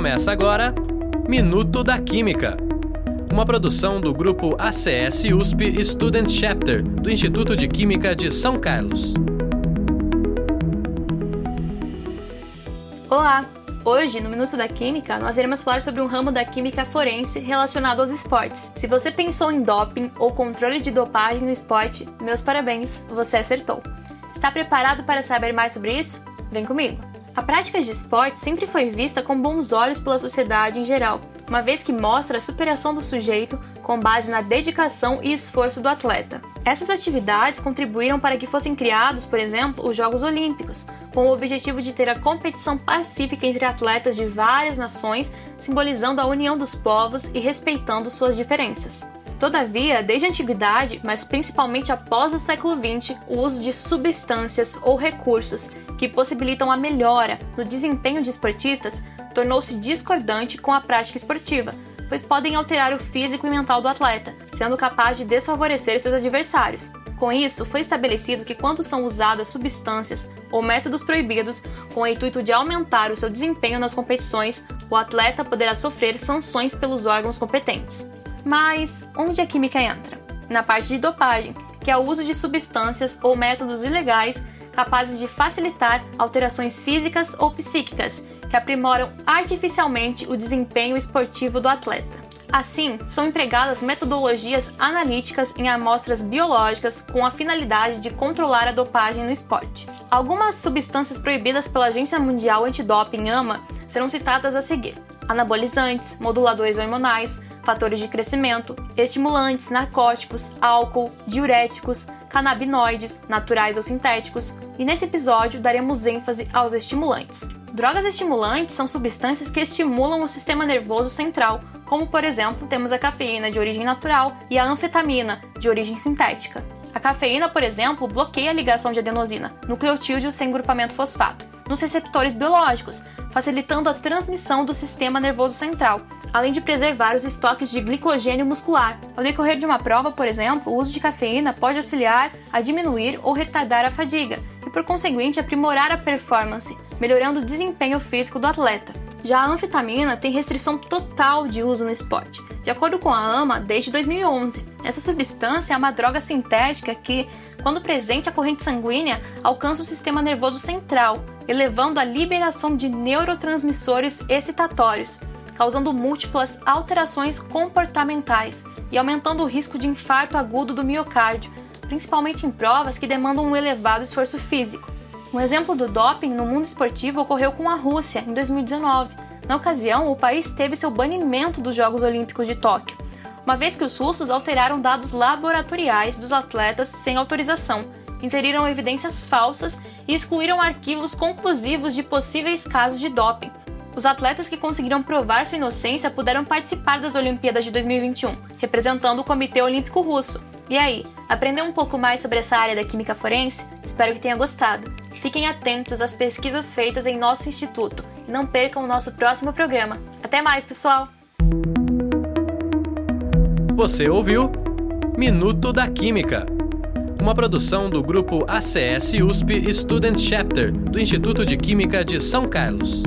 Começa agora Minuto da Química, uma produção do grupo ACS USP Student Chapter do Instituto de Química de São Carlos. Olá! Hoje, no Minuto da Química, nós iremos falar sobre um ramo da química forense relacionado aos esportes. Se você pensou em doping ou controle de dopagem no esporte, meus parabéns, você acertou. Está preparado para saber mais sobre isso? Vem comigo! A prática de esporte sempre foi vista com bons olhos pela sociedade em geral, uma vez que mostra a superação do sujeito com base na dedicação e esforço do atleta. Essas atividades contribuíram para que fossem criados, por exemplo, os Jogos Olímpicos, com o objetivo de ter a competição pacífica entre atletas de várias nações, simbolizando a união dos povos e respeitando suas diferenças. Todavia, desde a antiguidade, mas principalmente após o século XX, o uso de substâncias ou recursos que possibilitam a melhora no desempenho de esportistas tornou-se discordante com a prática esportiva, pois podem alterar o físico e mental do atleta, sendo capaz de desfavorecer seus adversários. Com isso, foi estabelecido que quando são usadas substâncias ou métodos proibidos com o intuito de aumentar o seu desempenho nas competições, o atleta poderá sofrer sanções pelos órgãos competentes. Mas onde a química entra? Na parte de dopagem, que é o uso de substâncias ou métodos ilegais capazes de facilitar alterações físicas ou psíquicas que aprimoram artificialmente o desempenho esportivo do atleta. Assim, são empregadas metodologias analíticas em amostras biológicas com a finalidade de controlar a dopagem no esporte. Algumas substâncias proibidas pela Agência Mundial Antidoping AMA serão citadas a seguir: anabolizantes, moduladores hormonais, fatores de crescimento, estimulantes, narcóticos, álcool, diuréticos, canabinoides, naturais ou sintéticos, e nesse episódio daremos ênfase aos estimulantes. Drogas estimulantes são substâncias que estimulam o sistema nervoso central, como por exemplo temos a cafeína de origem natural e a anfetamina de origem sintética. A cafeína, por exemplo, bloqueia a ligação de adenosina, nucleotídeo sem grupamento fosfato, nos receptores biológicos, facilitando a transmissão do sistema nervoso central, além de preservar os estoques de glicogênio muscular. Ao decorrer de uma prova, por exemplo, o uso de cafeína pode auxiliar a diminuir ou retardar a fadiga e, por conseguinte, aprimorar a performance, melhorando o desempenho físico do atleta. Já a anfetamina tem restrição total de uso no esporte, de acordo com a AMA, desde 2011. Essa substância é uma droga sintética que, quando presente a corrente sanguínea, alcança o sistema nervoso central, elevando a liberação de neurotransmissores excitatórios, causando múltiplas alterações comportamentais e aumentando o risco de infarto agudo do miocárdio, principalmente em provas que demandam um elevado esforço físico. Um exemplo do doping no mundo esportivo ocorreu com a Rússia em 2019. Na ocasião, o país teve seu banimento dos Jogos Olímpicos de Tóquio, uma vez que os russos alteraram dados laboratoriais dos atletas sem autorização, inseriram evidências falsas e excluíram arquivos conclusivos de possíveis casos de doping, os atletas que conseguiram provar sua inocência puderam participar das Olimpíadas de 2021, representando o Comitê Olímpico Russo. E aí, aprendeu um pouco mais sobre essa área da química forense? Espero que tenha gostado. Fiquem atentos às pesquisas feitas em nosso instituto e não percam o nosso próximo programa. Até mais, pessoal! Você ouviu Minuto da Química, uma produção do grupo ACS USP Student Chapter do Instituto de Química de São Carlos.